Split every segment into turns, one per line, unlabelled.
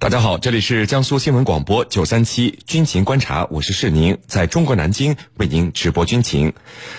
大家好，这里是江苏新闻广播九三七军情观察，我是世宁，在中国南京为您直播军情。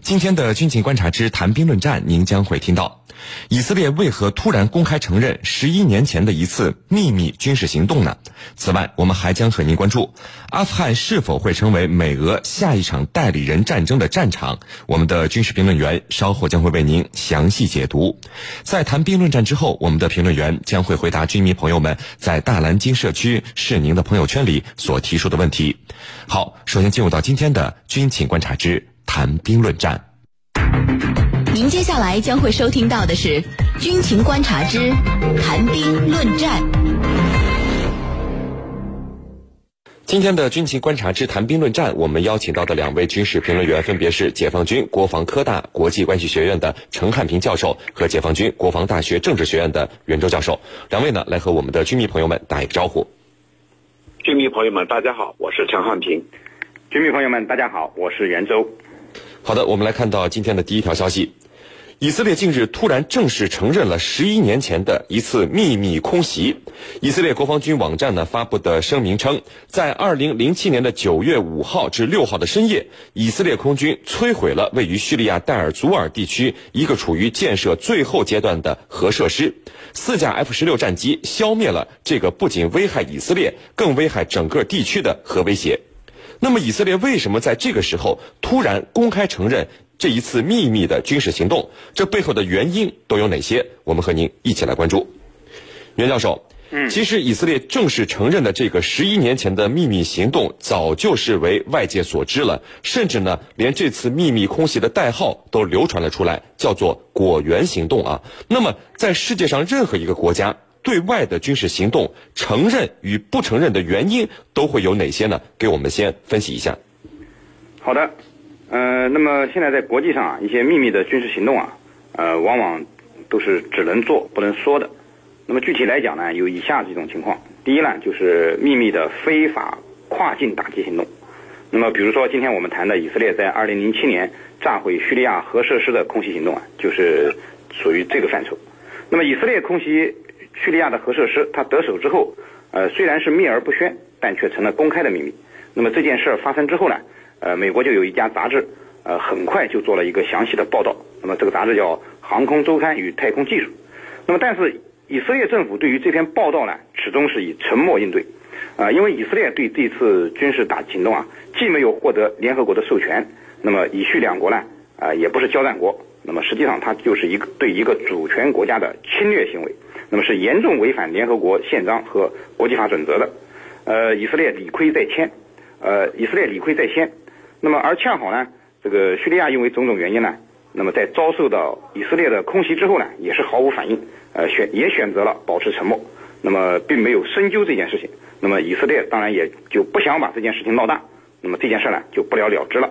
今天的军情观察之谈兵论战，您将会听到。以色列为何突然公开承认十一年前的一次秘密军事行动呢？此外，我们还将和您关注阿富汗是否会成为美俄下一场代理人战争的战场？我们的军事评论员稍后将会为您详细解读。在谈兵论战之后，我们的评论员将会回答军迷朋友们在大蓝社区是您的朋友圈里所提出的问题。好，首先进入到今天的军情观察之谈兵论战。
您接下来将会收听到的是《军情观察之谈兵论战》。
今天的军情观察之谈兵论战，我们邀请到的两位军事评论员分别是解放军国防科大国际关系学院的陈汉平教授和解放军国防大学政治学院的袁周教授。两位呢，来和我们的军迷朋友们打一个招呼。
军迷朋友们，大家好，我是陈汉平。
军迷朋友们，大家好，我是袁周。
好的，我们来看到今天的第一条消息。以色列近日突然正式承认了十一年前的一次秘密空袭。以色列国防军网站呢发布的声明称，在二零零七年的九月五号至六号的深夜，以色列空军摧毁了位于叙利亚代尔祖尔地区一个处于建设最后阶段的核设施。四架 F 十六战机消灭了这个不仅危害以色列，更危害整个地区的核威胁。那么，以色列为什么在这个时候突然公开承认？这一次秘密的军事行动，这背后的原因都有哪些？我们和您一起来关注。袁教授，嗯，其实以色列正式承认的这个十一年前的秘密行动，早就是为外界所知了，甚至呢，连这次秘密空袭的代号都流传了出来，叫做“果园行动”啊。那么，在世界上任何一个国家对外的军事行动，承认与不承认的原因都会有哪些呢？给我们先分析一下。
好的。呃，那么现在在国际上啊，一些秘密的军事行动啊，呃，往往都是只能做不能说的。那么具体来讲呢，有以下几种情况。第一呢，就是秘密的非法跨境打击行动。那么比如说今天我们谈的以色列在2007年炸毁叙利亚核设施的空袭行动啊，就是属于这个范畴。那么以色列空袭叙利亚的核设施，它得手之后，呃，虽然是秘而不宣，但却成了公开的秘密。那么这件事发生之后呢？呃，美国就有一家杂志，呃，很快就做了一个详细的报道。那么这个杂志叫《航空周刊与太空技术》。那么，但是以色列政府对于这篇报道呢，始终是以沉默应对。啊，因为以色列对这次军事打行动啊，既没有获得联合国的授权，那么以叙两国呢，啊，也不是交战国，那么实际上它就是一个对一个主权国家的侵略行为，那么是严重违反联合国宪章和国际法准则的。呃，以色列理亏在先，呃，以色列理亏在先。那么，而恰好呢，这个叙利亚因为种种原因呢，那么在遭受到以色列的空袭之后呢，也是毫无反应，呃，选也选择了保持沉默，那么并没有深究这件事情。那么以色列当然也就不想把这件事情闹大，那么这件事呢就不了了之了。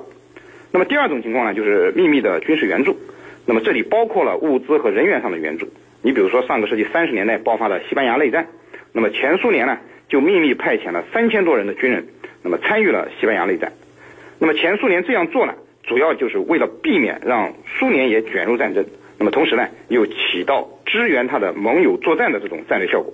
那么第二种情况呢，就是秘密的军事援助，那么这里包括了物资和人员上的援助。你比如说上个世纪三十年代爆发的西班牙内战，那么前苏联呢就秘密派遣了三千多人的军人，那么参与了西班牙内战。那么前苏联这样做呢，主要就是为了避免让苏联也卷入战争。那么同时呢，又起到支援他的盟友作战的这种战略效果。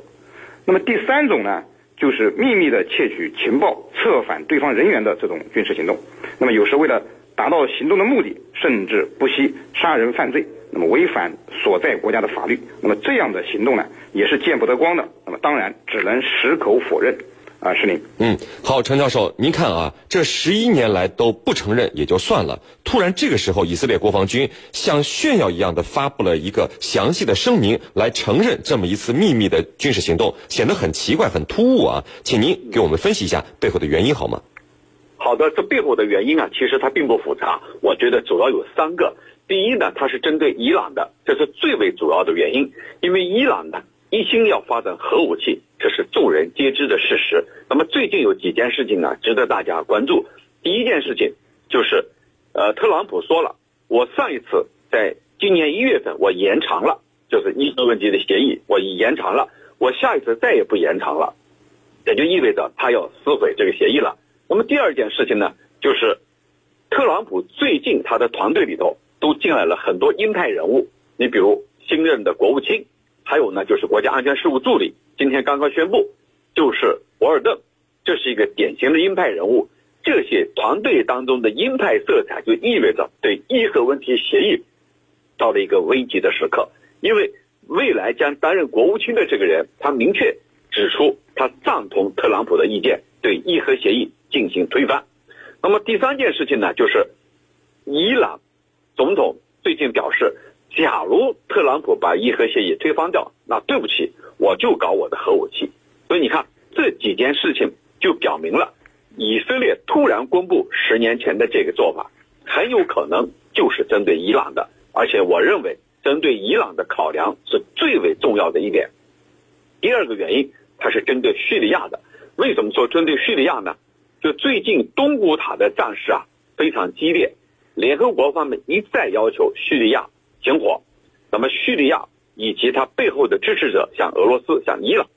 那么第三种呢，就是秘密的窃取情报、策反对方人员的这种军事行动。那么有时为了达到行动的目的，甚至不惜杀人犯罪，那么违反所在国家的法律。那么这样的行动呢，也是见不得光的。那么当然只能矢口否认。啊，是您。
嗯，好，陈教授，您看啊，这十一年来都不承认也就算了，突然这个时候，以色列国防军像炫耀一样的发布了一个详细的声明，来承认这么一次秘密的军事行动，显得很奇怪、很突兀啊，请您给我们分析一下背后的原因好吗？
好的，这背后的原因啊，其实它并不复杂，我觉得主要有三个。第一呢，它是针对伊朗的，这是最为主要的原因，因为伊朗呢一心要发展核武器。这是众人皆知的事实。那么最近有几件事情呢，值得大家关注。第一件事情就是，呃，特朗普说了，我上一次在今年一月份我延长了，就是伊核问题的协议，我延长了，我下一次再也不延长了，也就意味着他要撕毁这个协议了。那么第二件事情呢，就是特朗普最近他的团队里头都进来了很多鹰派人物，你比如新任的国务卿。还有呢，就是国家安全事务助理今天刚刚宣布，就是博尔顿，这是一个典型的鹰派人物。这些团队当中的鹰派色彩，就意味着对伊核问题协议到了一个危急的时刻。因为未来将担任国务卿的这个人，他明确指出他赞同特朗普的意见，对伊核协议进行推翻。那么第三件事情呢，就是伊朗总统最近表示，假如特朗普把伊核协议推翻掉，那对不起，我就搞我的核武器。所以你看这几件事情就表明了。以色列突然公布十年前的这个做法，很有可能就是针对伊朗的，而且我认为针对伊朗的考量是最为重要的一点。第二个原因，它是针对叙利亚的。为什么说针对叙利亚呢？就最近东古塔的战事啊非常激烈，联合国方面一再要求叙利亚停火。那么叙利亚以及它背后的支持者，像俄罗斯、像伊朗，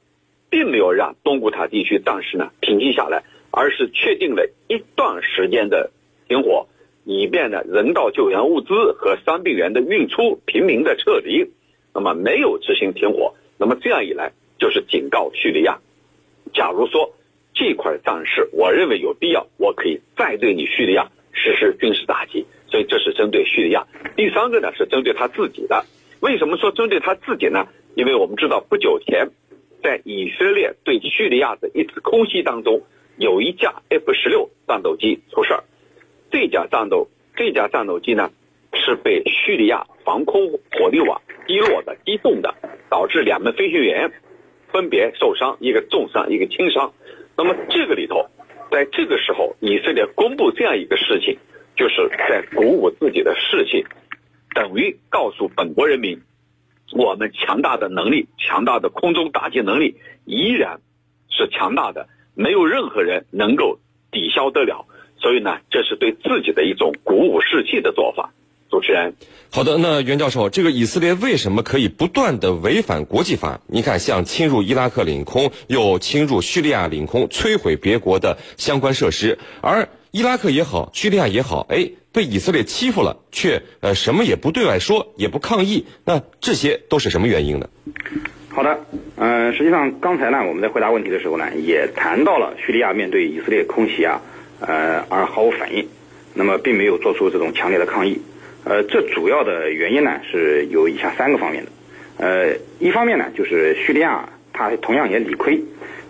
并没有让东古塔地区战事呢平静下来。而是确定了一段时间的停火，以便呢人道救援物资和伤病员的运出、平民的撤离。那么没有执行停火，那么这样一来就是警告叙利亚：假如说这块战事，我认为有必要，我可以再对你叙利亚实施军事打击。所以这是针对叙利亚。第三个呢是针对他自己的。为什么说针对他自己呢？因为我们知道不久前在以色列对叙利亚的一次空袭当中。有一架 F 十六战斗机出事儿，这架战斗这架战斗机呢是被叙利亚防空火力网击落的击中的，导致两名飞行员分别受伤，一个重伤，一个轻伤。那么这个里头，在这个时候，以色列公布这样一个事情，就是在鼓舞自己的士气，等于告诉本国人民，我们强大的能力、强大的空中打击能力依然是强大的。没有任何人能够抵消得了，所以呢，这是对自己的一种鼓舞士气的做法。主持人，
好的，那袁教授，这个以色列为什么可以不断的违反国际法？你看，像侵入伊拉克领空，又侵入叙利亚领空，摧毁别国的相关设施，而伊拉克也好，叙利亚也好，哎，被以色列欺负了，却呃什么也不对外说，也不抗议，那这些都是什么原因呢？
好的，嗯，实际上刚才呢，我们在回答问题的时候呢，也谈到了叙利亚面对以色列空袭啊，呃，而毫无反应，那么并没有做出这种强烈的抗议，呃，这主要的原因呢是有以下三个方面的，呃，一方面呢就是叙利亚它同样也理亏，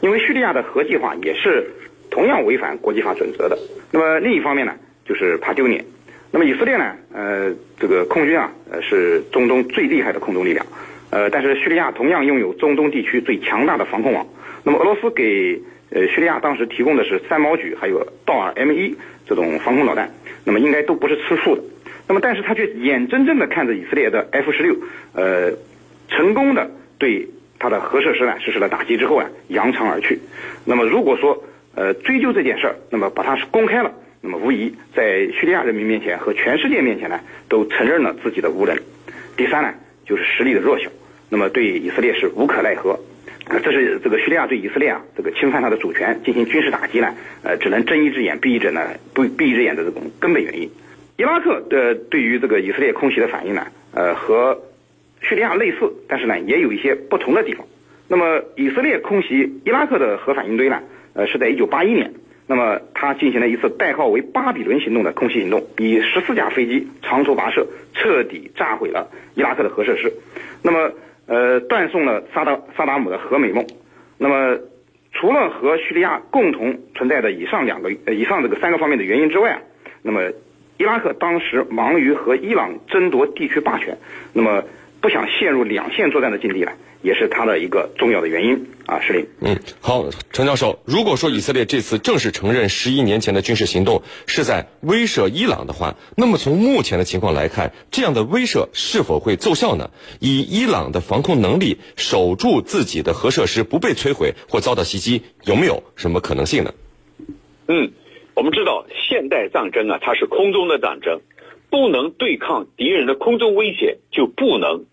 因为叙利亚的核计划也是同样违反国际法准则的，那么另一方面呢就是怕丢脸，那么以色列呢，呃，这个空军啊，呃，是中东最厉害的空中力量。呃，但是叙利亚同样拥有中东地区最强大的防空网。那么俄罗斯给呃叙利亚当时提供的是三毛举还有道尔 M 一这种防空导弹，那么应该都不是吃素的。那么但是他却眼睁睁的看着以色列的 F 十六，呃，成功的对他的核设施呢实施了打击之后啊，扬长而去。那么如果说呃追究这件事儿，那么把它公开了，那么无疑在叙利亚人民面前和全世界面前呢，都承认了自己的无能。第三呢，就是实力的弱小。那么对以色列是无可奈何，啊，这是这个叙利亚对以色列啊这个侵犯他的主权进行军事打击呢，呃，只能睁一只眼闭一只呢，不闭一只眼的这种根本原因。伊拉克的对于这个以色列空袭的反应呢，呃，和叙利亚类似，但是呢也有一些不同的地方。那么以色列空袭伊拉克的核反应堆呢，呃，是在一九八一年。那么，他进行了一次代号为“巴比伦行动”的空袭行动，以十四架飞机长途跋涉，彻底炸毁了伊拉克的核设施。那么，呃，断送了萨达萨达姆的核美梦。那么，除了和叙利亚共同存在的以上两个、以上这个三个方面的原因之外啊，那么，伊拉克当时忙于和伊朗争夺地区霸权，那么不想陷入两线作战的境地了。也是它的一个重要的原因啊，石林。
嗯，好，陈教授，如果说以色列这次正式承认十一年前的军事行动是在威慑伊朗的话，那么从目前的情况来看，这样的威慑是否会奏效呢？以伊朗的防空能力，守住自己的核设施不被摧毁或遭到袭击，有没有什么可能性呢？
嗯，我们知道现代战争啊，它是空中的战争，不能对抗敌人的空中威胁，就不能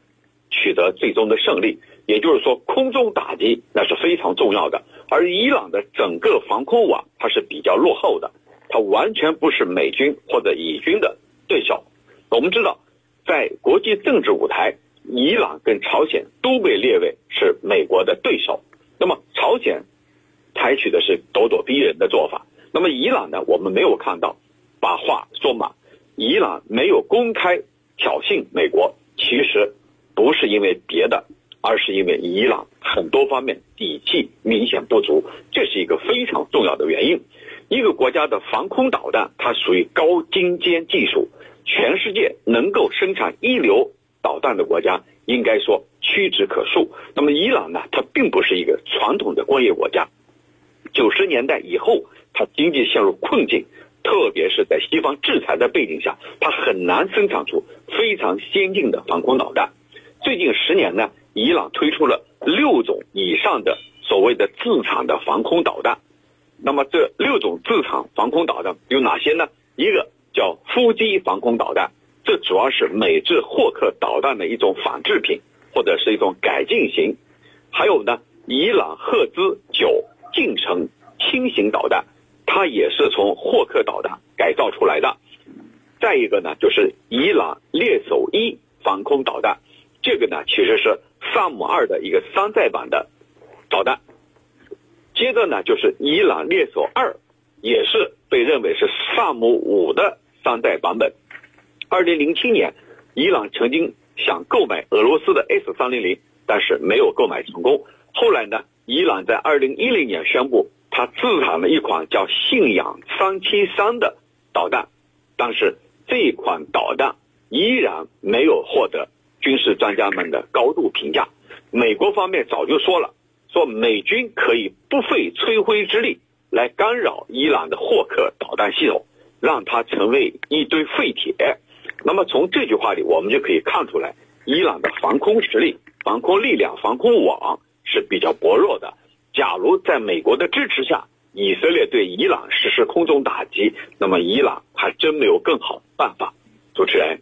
取得最终的胜利。也就是说空中打击那是非常重要的。而伊朗的整个防空网它是比较落后的它完全不是美军或者以军的对手。我们知道在国际政治舞台伊朗跟朝鲜都被列为是美国的对手。那么朝鲜采取的是咄咄逼人的做法。那么伊朗呢我们没有看到把话说满。伊朗没有公开挑衅美国其实不是因为别的而是因为伊朗很多方面底气明显不足，这是一个非常重要的原因。一个国家的防空导弹，它属于高精尖技术，全世界能够生产一流导弹的国家，应该说屈指可数。那么伊朗呢，它并不是一个传统的工业国家，九十年代以后，它经济陷入困境。特别是在西方制裁的背景下，它很难生产出非常先进的防空导弹。最近十年呢，伊朗推出了六种以上的所谓的自产的防空导弹。那么这六种自产防空导弹有哪些呢？一个叫夫基防空导弹，这主要是美制霍克导弹的一种仿制品或者是一种改进型。还有呢，伊朗赫兹九近程轻型导弹。它也是从霍克导弹改造出来的。再一个呢，就是伊朗猎手一防空导弹，这个呢其实是萨姆二的一个山寨版的导弹。接着呢，就是伊朗猎手二，也是被认为是萨姆五的山寨版本。二零零七年，伊朗曾经想购买俄罗斯的 S 三零零，但是没有购买成功。后来呢，伊朗在二零一零年宣布。他自产了一款叫“信仰三七三”的导弹，但是这款导弹依然没有获得军事专家们的高度评价。美国方面早就说了，说美军可以不费吹灰之力来干扰伊朗的霍克导弹系统，让它成为一堆废铁。那么从这句话里，我们就可以看出来，伊朗的防空实力、防空力量、防空网是比较薄弱的。假如在美国的支持下，以色列对伊朗实施空中打击，那么伊朗还真没有更好的办法。主持人，